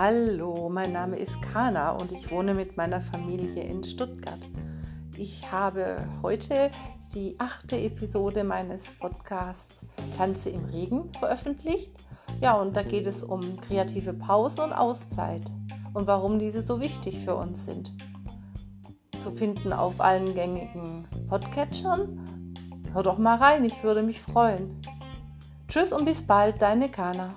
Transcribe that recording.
Hallo, mein Name ist Kana und ich wohne mit meiner Familie in Stuttgart. Ich habe heute die achte Episode meines Podcasts Tanze im Regen veröffentlicht. Ja, und da geht es um kreative Pause und Auszeit und warum diese so wichtig für uns sind. Zu finden auf allen gängigen Podcatchern. Hör doch mal rein, ich würde mich freuen. Tschüss und bis bald, deine Kana.